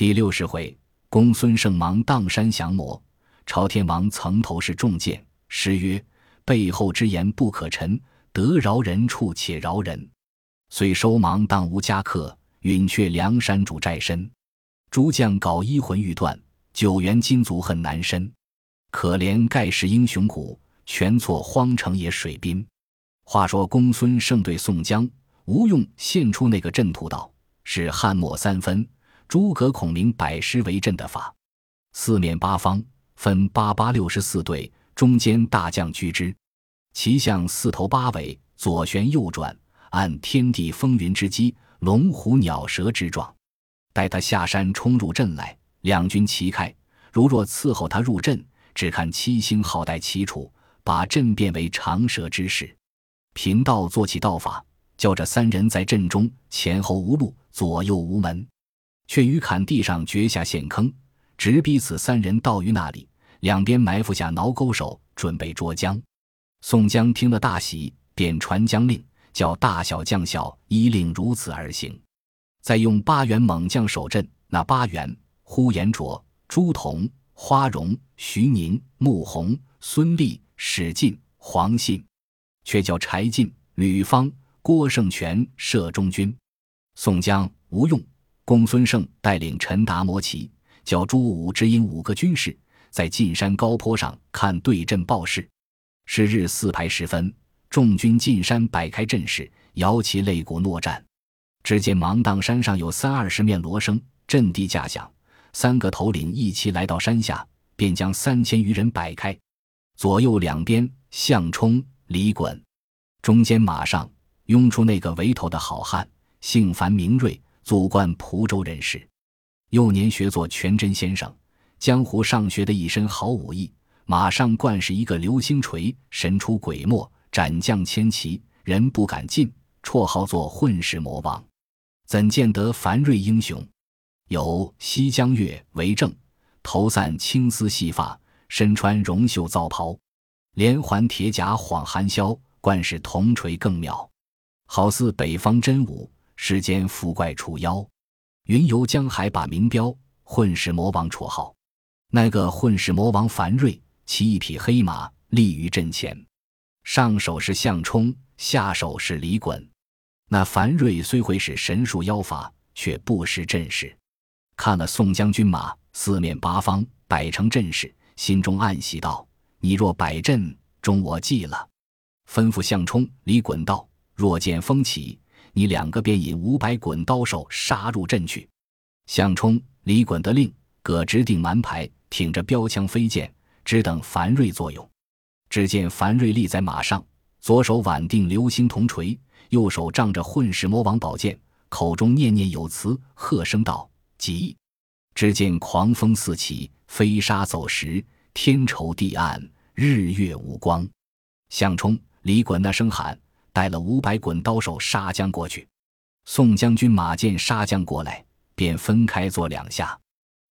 第六十回，公孙胜忙荡山降魔，朝天王曾头是重箭。诗曰：“背后之言不可陈，得饶人处且饶人。虽收芒当无家客，允却梁山主寨身。诸将搞一魂欲断，九原金足恨难伸。可怜盖世英雄骨，全错荒城野水滨。”话说公孙胜对宋江、吴用献出那个阵图道：“是汉末三分，诸葛孔明百师为阵的法，四面八方分八八六十四队。”中间大将居之，其象四头八尾，左旋右转，按天地风云之机，龙虎鸟蛇之状。待他下山冲入阵来，两军齐开。如若伺候他入阵，只看七星好带齐楚，把阵变为长蛇之势。贫道做起道法，叫这三人在阵中前后无路，左右无门，却于坎地上掘下陷坑，直逼此三人到于那里。两边埋伏下挠钩手，准备捉江。宋江听了大喜，便传将令，叫大小将校依令如此而行。再用八员猛将守阵。那八员：呼延灼、朱仝、花荣、徐宁、穆弘、孙立、史进、黄信，却叫柴进、吕方、郭盛全摄中军。宋江、吴用、公孙胜带领陈达、摩骑，叫朱武指引五个军士。在进山高坡上看对阵报事。是日四排时分，众军进山摆开阵势，摇旗擂鼓搦战。只见芒砀山上有三二十面锣声，阵地架响。三个头领一齐来到山下，便将三千余人摆开。左右两边，项冲、李衮，中间马上拥出那个围头的好汉，姓樊名瑞，祖贯蒲州人士，幼年学做全真先生。江湖上学的一身好武艺，马上惯是一个流星锤，神出鬼没，斩将千骑，人不敢近。绰号作混世魔王。怎见得樊瑞英雄？有西江月为证，头散青丝细发，身穿绒袖皂袍，连环铁甲晃寒宵，惯是铜锤更妙，好似北方真武，世间富怪除妖。云游江海把名标，混世魔王绰号。那个混世魔王樊瑞骑一匹黑马立于阵前，上手是项冲，下手是李衮。那樊瑞虽会使神术妖法，却不识阵势。看了宋将军马四面八方摆成阵势，心中暗喜道：“你若摆阵，中我计了。”吩咐项冲、李衮道：“若见风起，你两个便引五百滚刀手杀入阵去。”项冲、李衮得令，各直定蛮排。挺着标枪飞剑，只等樊瑞作用。只见樊瑞立在马上，左手挽定流星铜锤，右手仗着混世魔王宝剑，口中念念有词，喝声道：“急！”只见狂风四起，飞沙走石，天稠地暗，日月无光。项冲、李衮那声喊，带了五百滚刀手杀将过去。宋将军马见杀将过来，便分开做两下。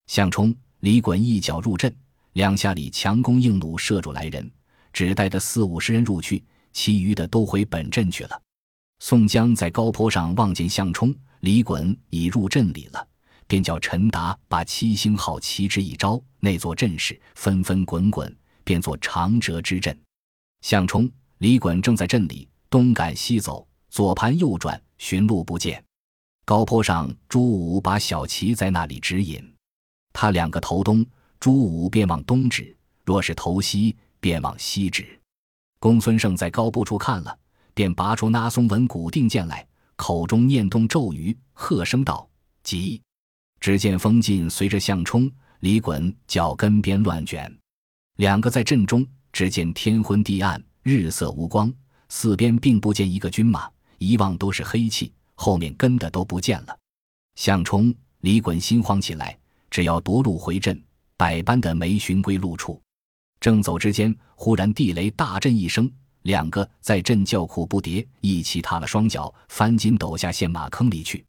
项冲。李衮一脚入阵，两下里强弓硬弩射住来人，只带着四五十人入去，其余的都回本阵去了。宋江在高坡上望见项冲、李衮已入阵里了，便叫陈达把七星号旗帜一招，那座阵势纷纷滚滚，变作长折之阵。项冲、李衮正在阵里东赶西走，左盘右转，寻路不见。高坡上朱武把小旗在那里指引。他两个投东，朱武便往东指；若是投西，便往西指。公孙胜在高步处看了，便拔出那松纹古定剑来，口中念动咒语，喝声道：“急！”只见风劲随着项冲、李衮脚跟边乱卷。两个在阵中，只见天昏地暗，日色无光，四边并不见一个军马，一望都是黑气，后面跟的都不见了。项冲、李衮心慌起来。只要夺路回阵，百般的没寻归路处。正走之间，忽然地雷大震一声，两个在阵叫苦不迭，一起踏了双脚，翻筋斗下陷马坑里去。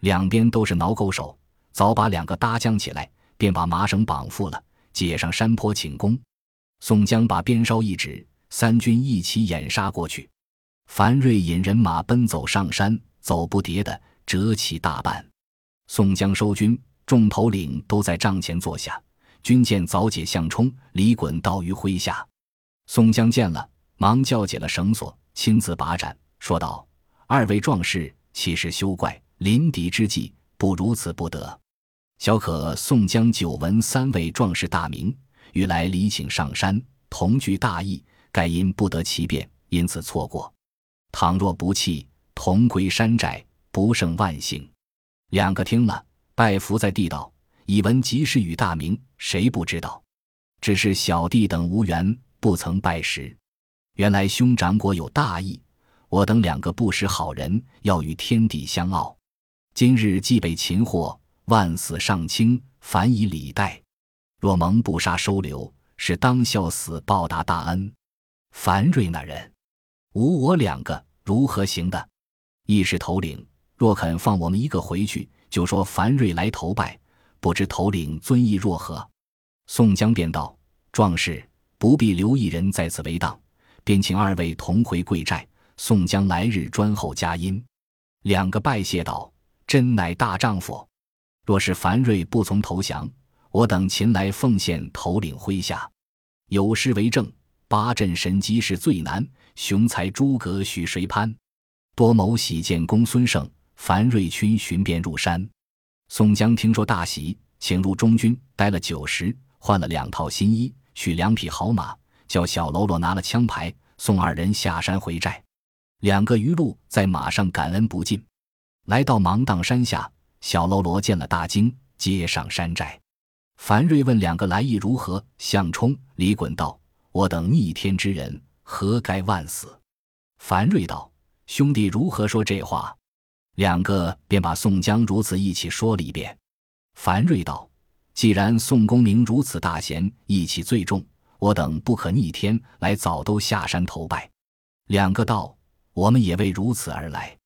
两边都是挠钩手，早把两个搭将起来，便把麻绳绑缚了，解上山坡请功。宋江把鞭梢一指，三军一起掩杀过去。樊瑞引人马奔走上山，走不迭的折起大半。宋江收军。众头领都在帐前坐下，军舰早解项冲、李衮刀于麾下。宋江见了，忙叫解了绳索，亲自把斩，说道：“二位壮士，岂是休怪？临敌之际，不如此不得。小可宋江久闻三位壮士大名，欲来礼请上山，同具大义，盖因不得其便，因此错过。倘若不弃，同归山寨，不胜万幸。”两个听了，拜伏在地道：“以闻及时雨大名，谁不知道？只是小弟等无缘。”不曾拜时，原来兄长果有大义。我等两个不识好人，要与天地相傲。今日既被擒获，万死尚轻，反以礼待。若蒙不杀收留，是当效死报答大恩。樊瑞那人，无我两个，如何行的？亦是头领，若肯放我们一个回去，就说樊瑞来投拜。不知头领尊意若何？宋江便道：“壮士。”不必留一人在此为当，便请二位同回贵寨。宋江来日专候佳音。两个拜谢道：“真乃大丈夫。若是樊瑞不从投降，我等秦来奉献头领麾下。有诗为证：八阵神机是最难，雄才诸葛许谁攀？多谋喜见公孙胜，樊瑞群寻便入山。”宋江听说大喜，请入中军，待了九时，换了两套新衣。取两匹好马，叫小喽啰拿了枪牌，送二人下山回寨。两个余路在马上感恩不尽。来到芒砀山下，小喽啰见了大惊，接上山寨。樊瑞问两个来意如何，项冲、李衮道：“我等逆天之人，何该万死？”樊瑞道：“兄弟如何说这话？”两个便把宋江如此一起说了一遍。樊瑞道。既然宋公明如此大贤，义气最重，我等不可逆天，来早都下山投拜。两个道，我们也为如此而来。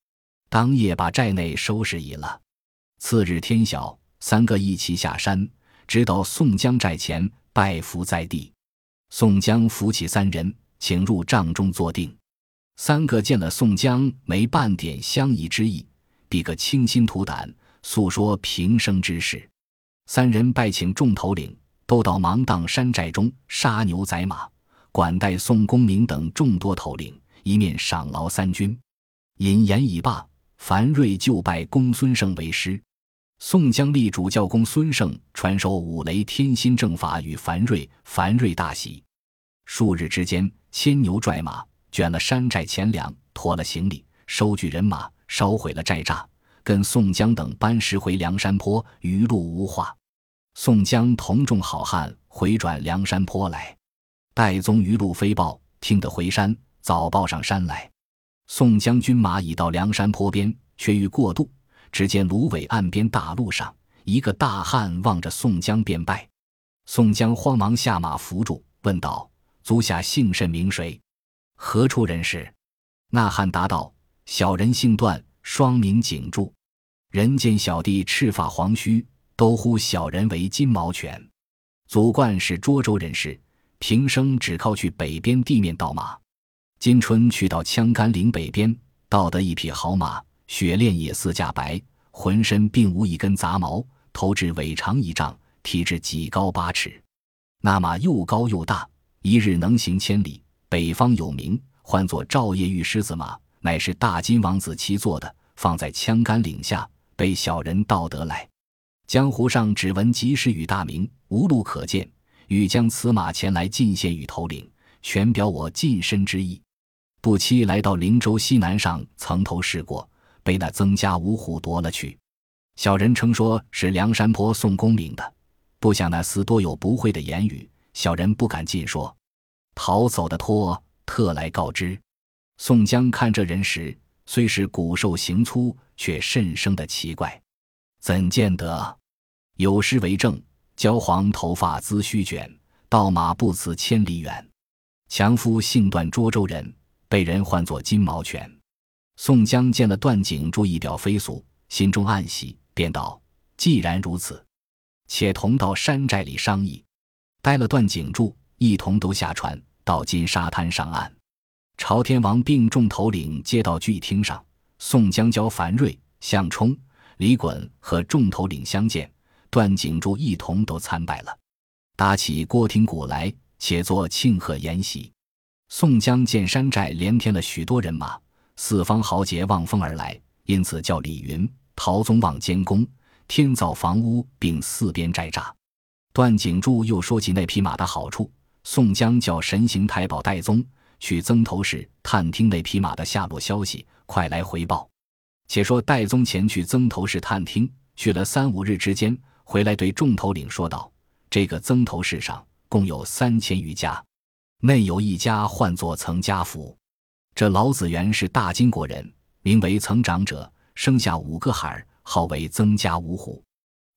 当夜把寨内收拾已了。次日天晓，三个一齐下山，直到宋江寨前拜伏在地。宋江扶起三人，请入帐中坐定。三个见了宋江，没半点相疑之意，比个倾心吐胆，诉说平生之事。三人拜请众头领，都到芒砀山寨中杀牛宰马，管待宋公明等众多头领，一面赏劳三军。引言已罢，樊瑞就拜公孙胜为师。宋江立主教公孙胜传授五雷天心正法与樊瑞，樊瑞大喜。数日之间，牵牛拽马，卷了山寨钱粮，驮了行李，收据人马，烧毁了寨栅，跟宋江等班师回梁山坡，余路无话。宋江同众好汉回转梁山坡来，戴宗余路飞报，听得回山，早报上山来。宋江军马已到梁山坡边，却欲过渡。只见芦苇岸边大路上，一个大汉望着宋江便拜。宋江慌忙下马扶住，问道：“足下姓甚名谁？何处人士？”那汉答道：“小人姓段，双名景柱。人见小弟赤发黄须。”都呼小人为金毛犬，祖贯是涿州人士，平生只靠去北边地面盗马。今春去到枪杆岭北边，盗得一匹好马，雪练也似架白，浑身并无一根杂毛，头至尾长一丈，体至几高八尺。那马又高又大，一日能行千里。北方有名，唤作赵夜玉狮子马，乃是大金王子骑坐的，放在枪杆岭下，被小人盗得来。江湖上只闻及时雨大名，无路可见，欲将此马前来进献与头领，全表我近身之意。不期来到灵州西南上，曾头试过，被那曾家五虎夺了去。小人称说是梁山坡宋公明的，不想那厮多有不讳的言语，小人不敢尽说，逃走的托，特来告知。宋江看这人时，虽是骨瘦形粗，却甚生的奇怪，怎见得？有诗为证：“焦黄头发资须卷，盗马不辞千里远。强夫姓段，涿州人，被人唤作金毛犬。”宋江见了段景柱一表飞俗，心中暗喜，便道：“既然如此，且同到山寨里商议。”待了段景柱，一同都下船到金沙滩上岸。朝天王并众头领接到聚义厅上，宋江教樊瑞、项冲、李衮和众头领相见。段景柱一同都参拜了，搭起郭廷鼓来，且作庆贺筵席。宋江见山寨连添了许多人马，四方豪杰望风而来，因此叫李云、陶宗旺监工，添造房屋，并四边寨栅。段景柱又说起那匹马的好处，宋江叫神行太保戴宗去曾头市探听那匹马的下落消息，快来回报。且说戴宗前去曾头市探听，去了三五日之间，回来对众头领说道：“这个曾头市上共有三千余家。”内有一家唤作曾家府，这老子元是大金国人，名为曾长者，生下五个孩儿，号为曾家五虎。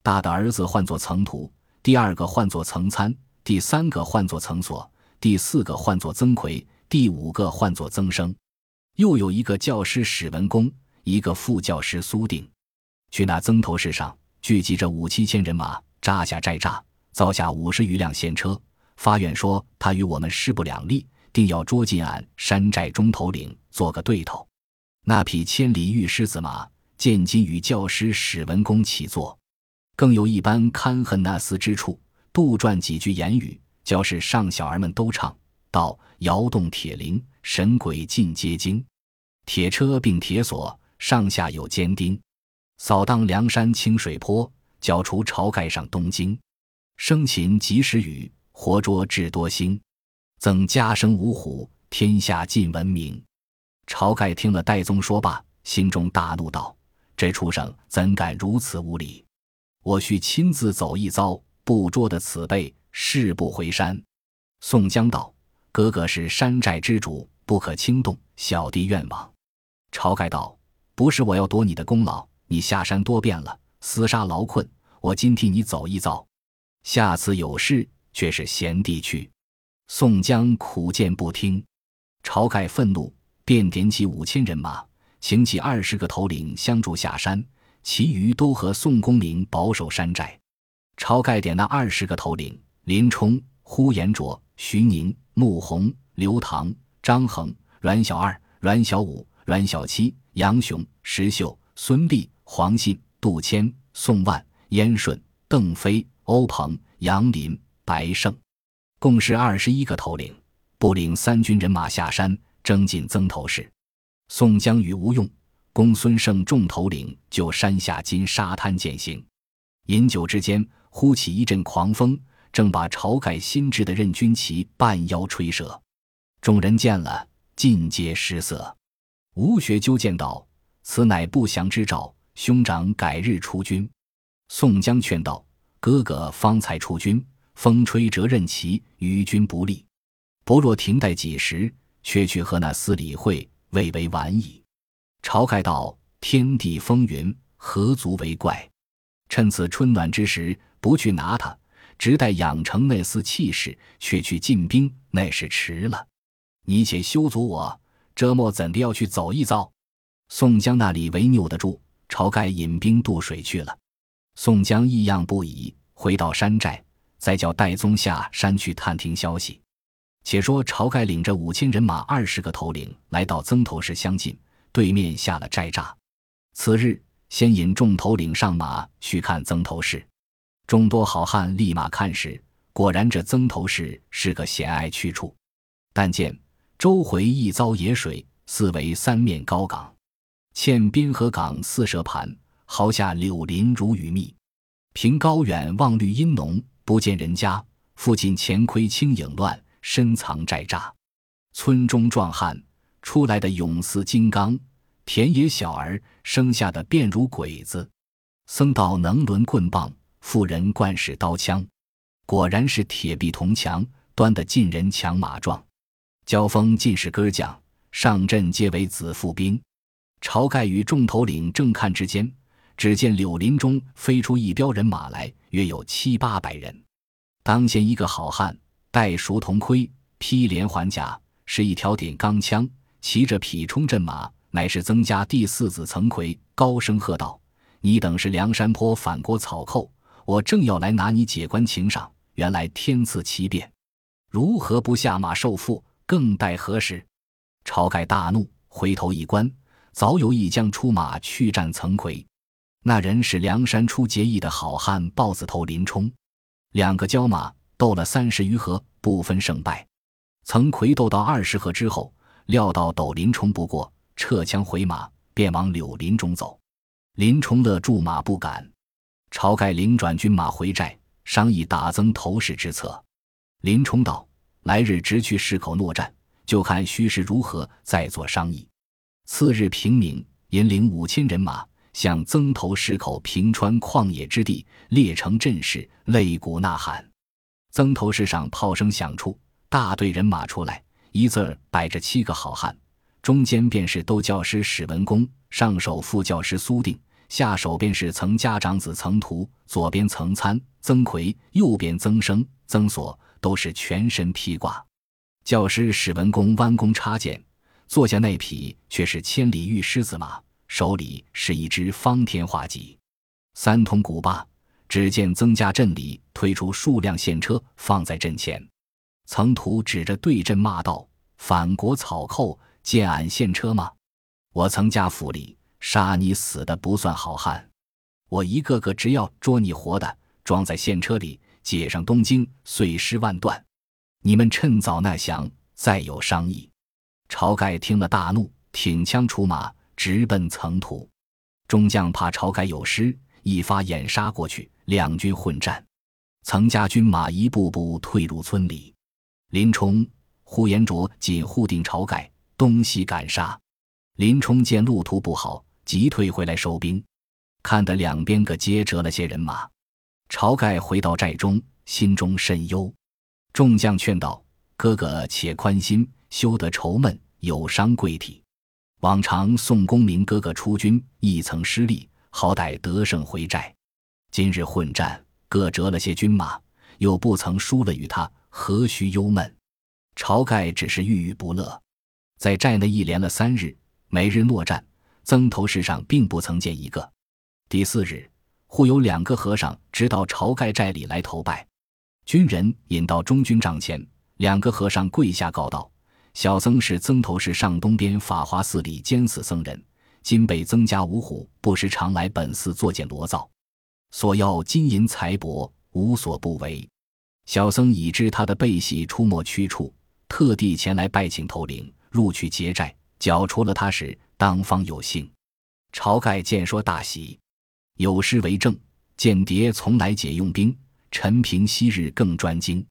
大的儿子唤作曾图，第二个唤作曾参，第三个唤作曾所，第四个唤作曾奎，第五个唤作曾生。又有一个教师史文恭，一个副教师苏定。去那曾头市上聚集着五七千人马，扎下寨栅，造下五十余辆仙车。发愿说他与我们势不两立，定要捉进俺山寨中头领做个对头。那匹千里玉狮子马，见今与教师史文恭起坐，更有一般堪恨那厮之处，杜撰几句言语，教士上小儿们都唱道：“摇动铁铃，神鬼尽皆惊；铁车并铁锁，上下有尖钉。扫荡梁山清水坡，剿除晁盖上东京。生擒及时雨。”活捉智多星，增家生五虎，天下尽闻名。晁盖听了戴宗说罢，心中大怒，道：“这畜生怎敢如此无礼！我须亲自走一遭，不捉得此辈，誓不回山。”宋江道：“哥哥是山寨之主，不可轻动，小弟愿往。”晁盖道：“不是我要夺你的功劳，你下山多变了，厮杀劳困，我今替你走一遭，下次有事。”却是贤弟去，宋江苦谏不听，晁盖愤怒，便点起五千人马，请起二十个头领相助下山，其余都和宋公明保守山寨。晁盖点那二十个头领：林冲、呼延灼、徐宁、穆弘、刘唐、张衡、阮小二、阮小五、阮小七、杨雄、石秀、孙立、黄信、杜迁、宋万、燕顺、邓飞、欧鹏、杨林。白胜，共是二十一个头领，不领三军人马下山，征进曾头市。宋江与吴用、公孙胜众头领就山下金沙滩践行。饮酒之间，忽起一阵狂风，正把晁盖新制的任军旗半腰吹折。众人见了，尽皆失色。吴学究见道：“此乃不祥之兆，兄长改日出军。”宋江劝道：“哥哥方才出军。”风吹折刃旗，与君不利。不若停待几时，却去和那厮理会，未为晚矣。晁盖道：“天地风云，何足为怪？趁此春暖之时，不去拿他，只待养成那厮气势，却去进兵，那是迟了。你且休阻我，这末怎地要去走一遭？”宋江那里为拗得住？晁盖引兵渡水去了。宋江异样不已，回到山寨。再叫戴宗下山去探听消息。且说晁盖领着五千人马、二十个头领来到曾头市相近，对面下了寨栅。次日，先引众头领上马去看曾头市。众多好汉立马看时，果然这曾头市是个险隘去处。但见周回一遭野水，四围三面高岗，嵌滨河港四蛇盘，壕下柳林如雨密，凭高远望绿阴浓。不见人家，附近前窥青影乱，深藏寨栅。村中壮汉出来的勇似金刚，田野小儿生下的便如鬼子。僧道能抡棍棒，妇人惯使刀枪，果然是铁壁铜墙，端得尽人强马壮。交锋尽是歌将，上阵皆为子父兵。晁盖与众头领正看之间。只见柳林中飞出一彪人马来，约有七八百人。当前一个好汉，戴熟铜盔，披连环甲，是一条顶钢枪，骑着匹冲阵马，乃是曾家第四子曾奎。高声喝道：“你等是梁山坡反国草寇，我正要来拿你解官请赏。原来天赐奇变，如何不下马受缚？更待何时？”晁盖大怒，回头一观，早有一将出马去战曾奎。那人是梁山出结义的好汉豹子头林冲。两个交马斗了三十余合，不分胜败。曾魁斗到二十合之后，料到斗林冲不过，撤枪回马，便往柳林中走。林冲勒住马不敢。晁盖领转军马回寨，商议打增头市之策。林冲道：“来日直去市口搦战，就看虚实如何，再做商议。”次日平明，引领五千人马向曾头市口平川旷野之地列成阵势，擂鼓呐喊。曾头市上炮声响处，大队人马出来，一字儿摆着七个好汉，中间便是都教师史文恭，上首副教师苏定。下手便是曾家长子曾图，左边曾参、曾奎，右边曾生、曾所，都是全身披挂。教师史文恭弯弓插箭，坐下那匹却是千里玉狮子马，手里是一只方天画戟，三通鼓罢。只见曾家镇里推出数辆线车，放在阵前。曾图指着对阵骂道：“反国草寇，见俺现车吗？我曾家府里。”杀你死的不算好汉，我一个个只要捉你活的，装在现车里，解上东京，碎尸万段。你们趁早纳降，再有商议。晁盖听了大怒，挺枪出马，直奔曾土。众将怕晁盖有失，一发掩杀过去，两军混战。曾家军马一步步退入村里，林冲、呼延灼紧护定晁盖，东西赶杀。林冲见路途不好。急退回来收兵，看得两边各皆折了些人马。晁盖回到寨中，心中甚忧。众将劝道：“哥哥且宽心，休得愁闷，有伤贵体。往常宋公明哥哥出军亦曾失利，好歹得胜回寨。今日混战，各折了些军马，又不曾输了与他，何须忧闷？”晁盖只是郁郁不乐，在寨内一连了三日，每日落战。曾头市上并不曾见一个。第四日，忽有两个和尚直到晁盖寨里来投拜，军人引到中军帐前，两个和尚跪下告道：“小僧是曾头市上东边法华寺里监寺僧人，今被曾家五虎不时常来本寺作践罗造，索要金银财帛，无所不为。小僧已知他的背喜出没去处，特地前来拜请头领入去结寨，剿除了他时。”当方有幸，晁盖见说大喜，有诗为证：间谍从来解用兵，陈平昔日更专精。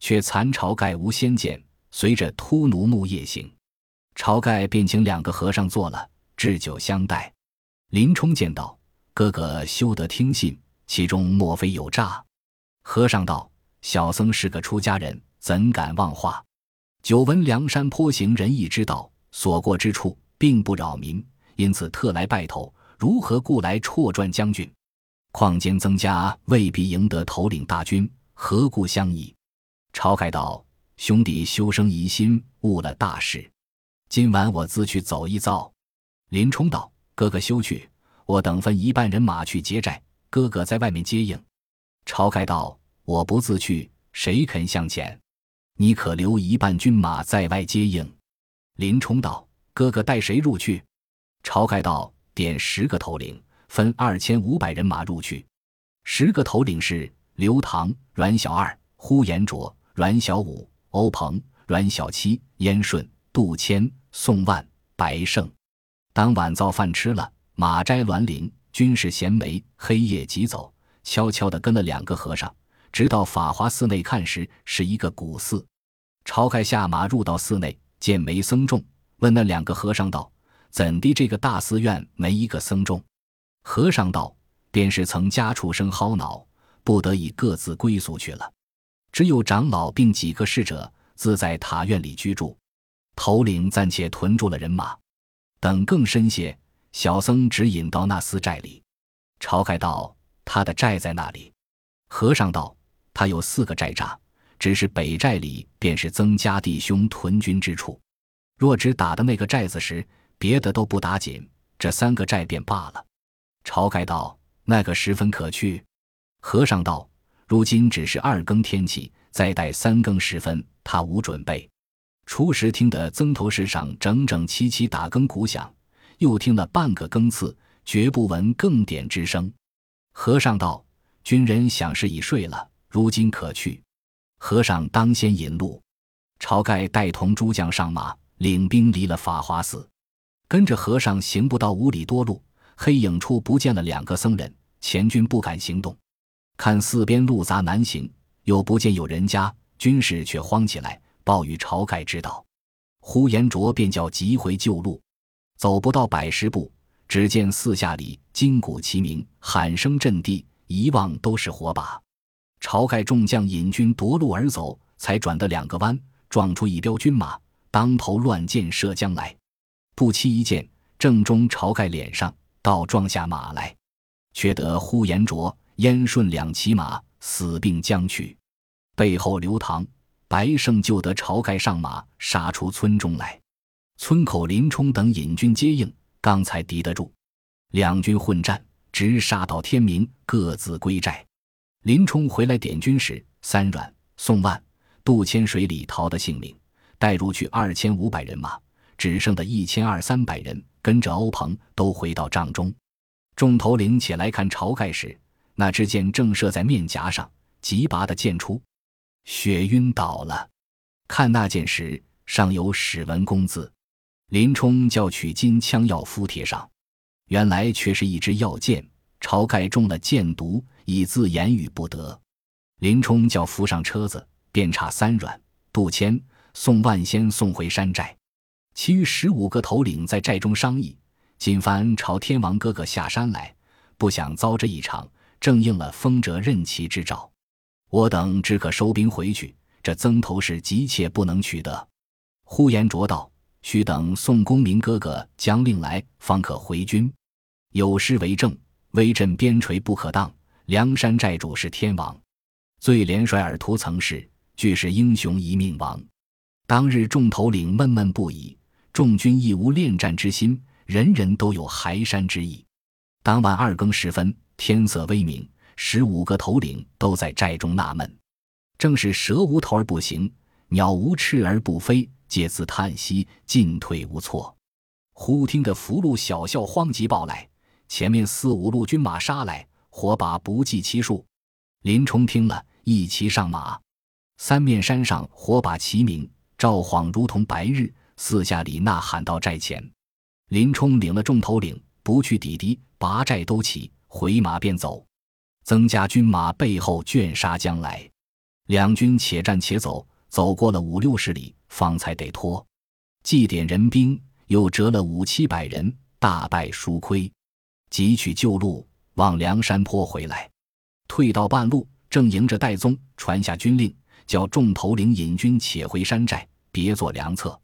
却残晁盖无先见，随着秃奴木夜行。晁盖便请两个和尚坐了，置酒相待。林冲见道：“哥哥休得听信，其中莫非有诈？”和尚道：“小僧是个出家人，怎敢妄话？久闻梁山坡行仁义之道，所过之处。”并不扰民，因此特来拜头。如何故来辍传将军？况兼增加未必赢得头领大军，何故相疑？晁盖道：“兄弟休生疑心，误了大事。今晚我自去走一遭。”林冲道：“哥哥休去，我等分一半人马去劫寨，哥哥在外面接应。”晁盖道：“我不自去，谁肯向前？你可留一半军马在外接应。”林冲道。哥哥带谁入去？晁盖道：“点十个头领，分二千五百人马入去。十个头领是刘唐、阮小二、呼延灼、阮小五、欧鹏、阮小七、燕顺、杜迁、宋万、白胜。当晚造饭吃了，马摘栾铃，军士衔枚，黑夜急走，悄悄地跟了两个和尚，直到法华寺内看时，是一个古寺。晁盖下马入到寺内，见没僧众。”问那两个和尚道：“怎地这个大寺院没一个僧众？”和尚道：“便是曾家畜生薅恼，不得已各自归宿去了。只有长老并几个侍者自在塔院里居住。头领暂且屯住了人马，等更深些，小僧指引到那寺寨里。”晁盖道：“他的寨在那里？”和尚道：“他有四个寨栅，只是北寨里便是曾家弟兄屯军之处。”若只打的那个寨子时，别的都不打紧，这三个寨便罢了。晁盖道：“那个十分可去。”和尚道：“如今只是二更天气，再待三更时分，他无准备。”初时听得曾头市上整整齐齐打更鼓响，又听了半个更次，绝不闻更点之声。和尚道：“军人想是已睡了，如今可去。”和尚当先引路。晁盖带同诸将上马，领兵离了法华寺，跟着和尚行不到五里多路，黑影处不见了两个僧人。前军不敢行动，看四边路杂难行，又不见有人家，军士却慌起来，报与晁盖知道。呼延灼便叫急回旧路，走不到百十步，只见四下里金鼓齐鸣，喊声震地，一望都是火把。晁盖众将引军夺路而走，才转得两个弯，撞出一彪军马，当头乱箭射将来。不期一箭正中晁盖脸上，倒撞下马来。却得呼延灼、燕顺两骑马死并将去，背后刘唐、白胜救得晁盖上马，杀出村中来。村口林冲等引军接应，刚才敌得住，两军混战，直杀到天明，各自归寨。林冲回来点军时，三阮、宋万、杜迁水里逃得性命，带入去二千五百人马，只剩的一千二三百人跟着欧鹏都回到帐中。众头领起来看晁盖时，那支箭正射在面颊上，急拔的箭出，血晕倒了。看那箭时，上有“史文恭”字。林冲叫取金枪药敷贴上，原来却是一支药箭。晁盖中了箭毒，以自言语不得。林冲叫扶上车子，便差三阮、杜迁、宋万先送回山寨，其余十五个头领在寨中商议。锦帆朝天王哥哥下山来，不想遭这一场，正应了风者任其之兆。我等只可收兵回去，这曾头市急切不能取得。呼延灼道：“须等宋公明哥哥将令来，方可回军。有诗为证：威震边陲不可当，梁山寨主是天王。最连帅尔图曾是，俱是英雄一命亡。”当日众头领闷闷不已，众军亦无恋战之心。人人都有海山之意。当晚二更时分，天色微明，十五个头领都在寨中纳闷。正是蛇无头而不行，鸟无翅而不飞，皆自叹息，进退无措。忽听得福禄小校慌急报来，前面四五路军马杀来，火把不计其数。林冲听了一齐上马，三面山上火把齐鸣，照晃如同白日。四下里呐喊到寨前。林冲领了众头领，不去抵敌，拔寨都起，回马便走。增加军马背后卷杀将来，两军且战且走，走过了五六十里，方才得脱。祭点人兵，又折了五七百人，大败输亏，急取旧路，往梁山坡回来。退到半路，正迎着戴宗传下军令，叫众头领引军且回山寨，别做良策。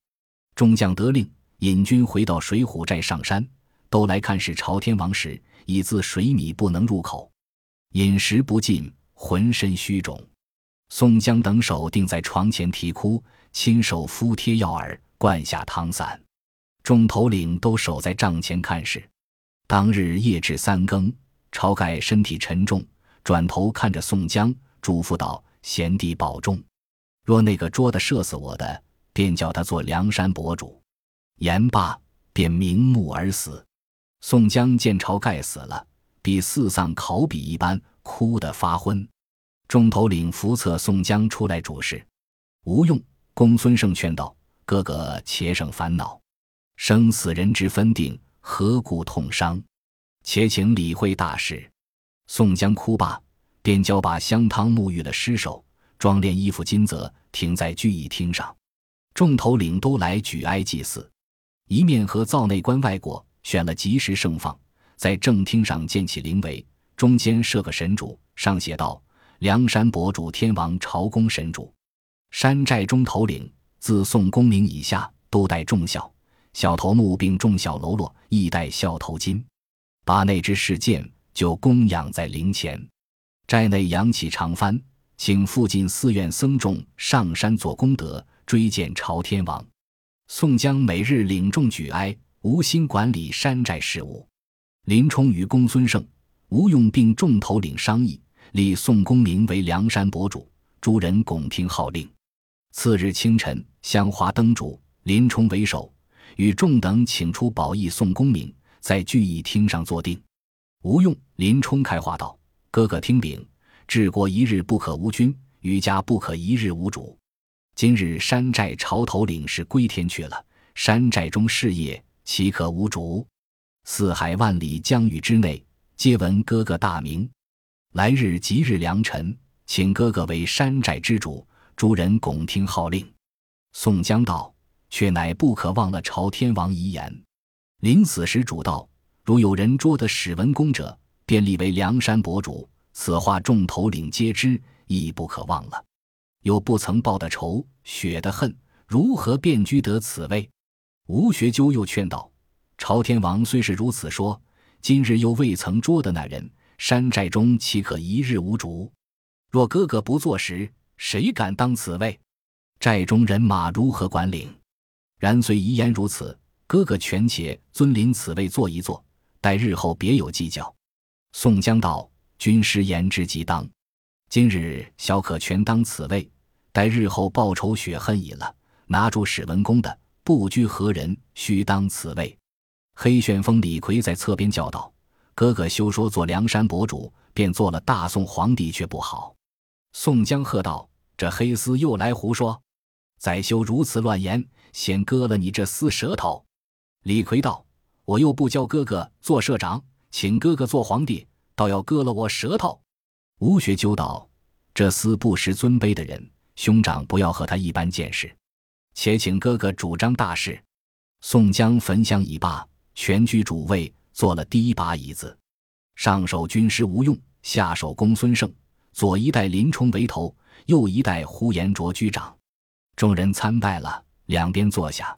众将得令。引军回到水浒寨上山，都来看是朝天王时，已自水米不能入口，饮食不进，浑身虚肿。宋江等手定在床前啼哭，亲手敷贴药饵，灌下汤散。众头领都守在帐前看事。当日夜至三更，晁盖身体沉重，转头看着宋江，嘱咐道：“贤弟保重，若那个捉的射死我的，便叫他做梁山伯主。”言罢，便瞑目而死。宋江见晁盖死了，比四丧考妣一般，哭得发昏。众头领扶策宋江出来主事，无用。公孙胜劝道：“哥哥且省烦恼，生死人之分定，何故痛伤？且请理会大事。”宋江哭罢，便交把香汤沐浴了尸首，装殓衣服金泽，停在聚义厅上。众头领都来举哀祭祀。一面和灶内关外过，选了吉时盛放，在正厅上建起灵位，中间设个神主，上写道：“梁山伯主天王朝公神主。”山寨中头领自宋公明以下，都戴重孝，小头目并重小喽啰亦戴孝头巾，把那只饰剑就供养在灵前。寨内扬起长幡，请附近寺院僧众上山做功德，追荐朝天王。宋江每日领众举哀，无心管理山寨事务。林冲与公孙胜、吴用并众头领商议，立宋公明为梁山伯主，诸人拱听号令。次日清晨，香花灯烛，林冲为首，与众等请出宝义宋公明，在聚义厅上坐定。吴用、林冲开话道：“哥哥听禀，治国一日不可无君，余家不可一日无主。今日山寨潮头领是归天去了，山寨中事业岂可无主？四海万里疆域之内，皆闻哥哥大名。来日吉日良辰，请哥哥为山寨之主，诸人拱听号令。”宋江道：“却乃不可忘了朝天王遗言。临死时主道。”如有人捉得史文恭者，便立为梁山伯主。此话众头领皆知，亦不可忘了。又不曾报的仇，雪的恨，如何便居得此位？吴学究又劝道：“朝天王虽是如此说，今日又未曾捉得那人，山寨中岂可一日无主？若哥哥不坐时，谁敢当此位？寨中人马如何管领？然虽遗言如此，哥哥权且尊临此位坐一坐。”待日后别有计较。宋江道：“军师言之即当，今日小可全当此位。待日后报仇雪恨已了，拿住史文恭的，不拘何人，须当此位。”黑旋风李逵在侧边叫道：“哥哥休说做梁山伯主，便做了大宋皇帝却不好。”宋江喝道：“这黑厮又来胡说！再休如此乱言，先割了你这厮舌头！”李逵道。我又不教哥哥做社长，请哥哥做皇帝，倒要割了我舌头。吴学究道：“这厮不识尊卑的人，兄长不要和他一般见识。且请哥哥主张大事。”宋江焚香已罢，全居主位，坐了第一把椅子，上手军师吴用，下手公孙胜，左一代林冲为头，右一代呼延灼居长。众人参拜了，两边坐下。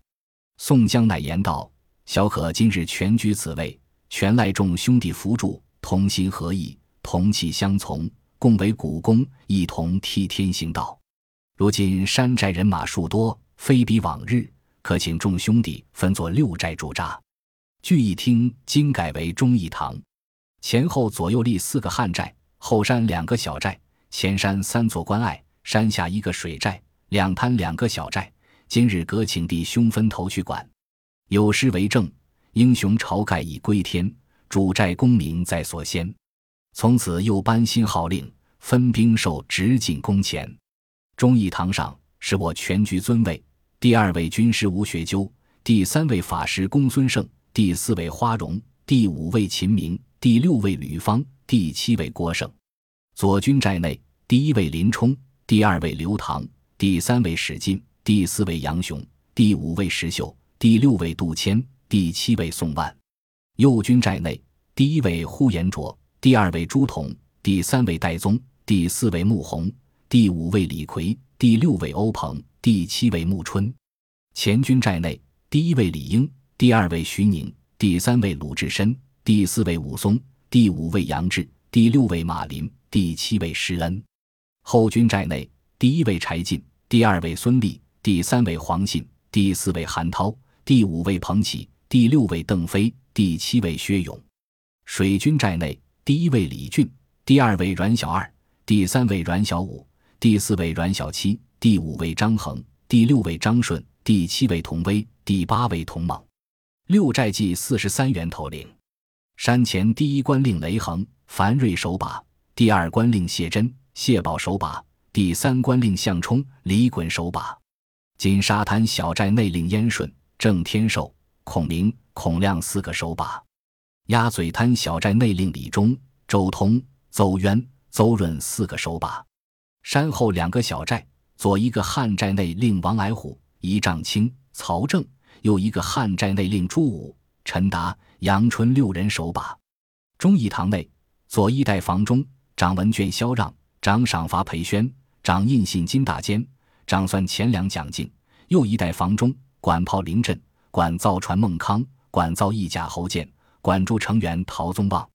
宋江乃言道。小可今日全居此位，全赖众兄弟扶助，同心合意，同气相从，共为股肱，一同替天行道。如今山寨人马数多，非比往日，可请众兄弟分作六寨驻扎。聚义厅今改为忠义堂，前后左右立四个汉寨，后山两个小寨，前山三座关隘，山下一个水寨，两滩两个小寨。今日各请弟兄分头去管。有诗为证：“英雄晁盖已归天，主寨功名在所先。”从此又颁新号令，分兵受直进宫前。忠义堂上是我全局尊位，第二位军师吴学究，第三位法师公孙胜，第四位花荣，第五位秦明，第六位吕方，第七位郭盛。左军寨内，第一位林冲，第二位刘唐，第三位史进，第四位杨雄，第五位石秀。第六位杜迁，第七位宋万。右军寨内，第一位呼延灼，第二位朱仝，第三位戴宗，第四位穆弘，第五位李逵，第六位欧鹏，第七位穆春。前军寨内，第一位李应，第二位徐宁，第三位鲁智深，第四位武松，第五位杨志，第六位马林，第七位施恩。后军寨内，第一位柴进，第二位孙立，第三位黄信，第四位韩涛。第五位彭起，第六位邓飞，第七位薛勇。水军寨内，第一位李俊，第二位阮小二，第三位阮小五，第四位阮小七，第五位张衡，第六位张顺，第七位童威，第八位童猛。六寨计四十三员头领。山前第一官令雷横、樊瑞守把，第二官令谢珍、谢宝守把，第三官令项冲、李衮守把。金沙滩小寨内令燕顺。郑天寿、孔明、孔亮四个守把，鸭嘴滩小寨内令李忠、周通、邹渊、邹润四个守把，山后两个小寨，左一个汉寨内令王矮虎、一丈青、曹正，右一个汉寨内令朱武、陈达、杨春六人守把。忠义堂内，左一代房中，掌文卷萧让，掌赏罚裴宣，掌印信金大坚，掌算钱粮蒋敬；右一代房中。管炮林阵，管造船孟康，管造义甲侯建，管筑成员陶宗旺。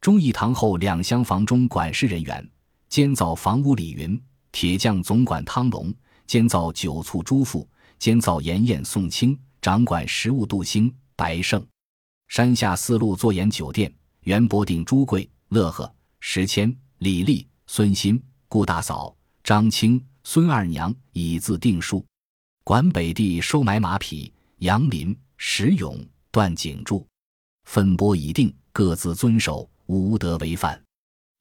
忠义堂后两厢房中管事人员，监造房屋李云，铁匠总管汤龙，监造酒醋朱富，监造盐宴宋清，掌管食物杜兴、白胜。山下四路坐研酒店，袁伯定、朱贵、乐呵、石谦、李立、孙新、顾大嫂、张青、孙二娘以字定数。管北地收买马匹，杨林、石勇、段景柱，分拨已定，各自遵守，无得违犯。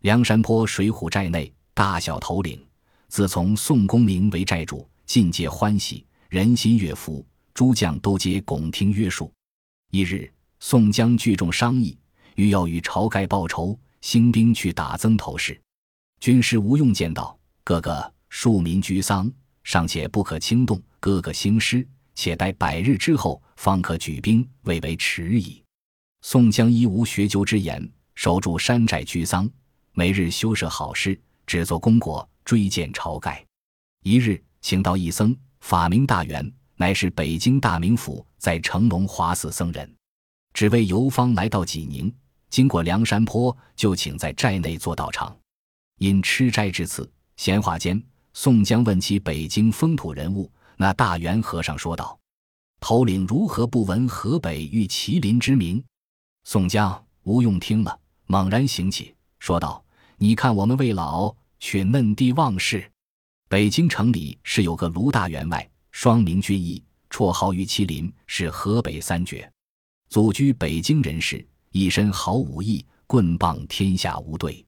梁山坡水浒寨内大小头领，自从宋公明为寨主，尽皆欢喜，人心悦服。诸将都皆拱听约束。一日，宋江聚众商议，欲要与晁盖报仇，兴兵去打曾头市。军师吴用见到：“哥哥，庶民居丧，尚且不可轻动。哥哥兴师，且待百日之后，方可举兵，未为迟矣。”宋江依无学究之言，守住山寨居丧，每日修设好事，只做功果，追荐晁盖。一日，请到一僧，法名大元。乃是北京大名府在成龙华寺僧人，只为游方来到济宁，经过梁山坡，就请在寨内做道场。因吃斋至此，闲话间，宋江问起北京风土人物，那大元和尚说道：“头领如何不闻河北遇麒麟之名？”宋江、吴用听了，猛然醒起，说道：“你看我们魏老却嫩地忘事，北京城里是有个卢大员外。”双名军义，绰号玉麒麟，是河北三绝，祖居北京人士，一身好武艺，棍棒天下无对。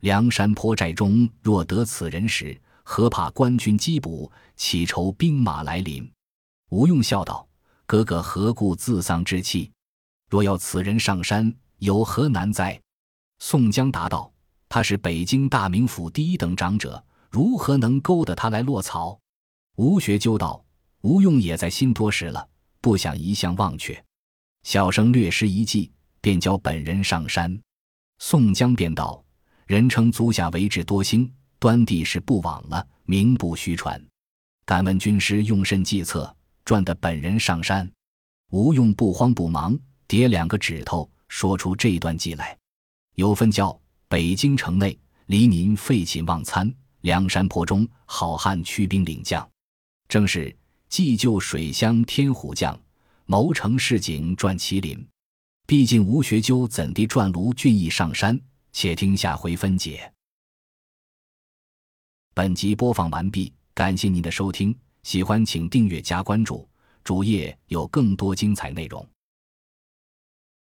梁山坡寨中若得此人时，何怕官军缉捕，岂愁兵马来临？吴用笑道：“哥哥何故自丧志气？若要此人上山，有何难哉？”宋江答道：“他是北京大名府第一等长者，如何能勾得他来落草？”吴学究道。吴用也在心多时了，不想一向忘却，小生略施一计，便教本人上山。宋江便道：“人称足下为智多星，端地是不枉了，名不虚传。敢问军师用甚计策，赚得本人上山？”吴用不慌不忙，叠两个指头，说出这段计来。有分教：北京城内黎民废寝忘餐，梁山坡中好汉驱兵领将，正是。计就水乡天虎将，谋成市井转麒麟。毕竟吴学究怎地转卢俊义上山？且听下回分解。本集播放完毕，感谢您的收听，喜欢请订阅加关注，主页有更多精彩内容。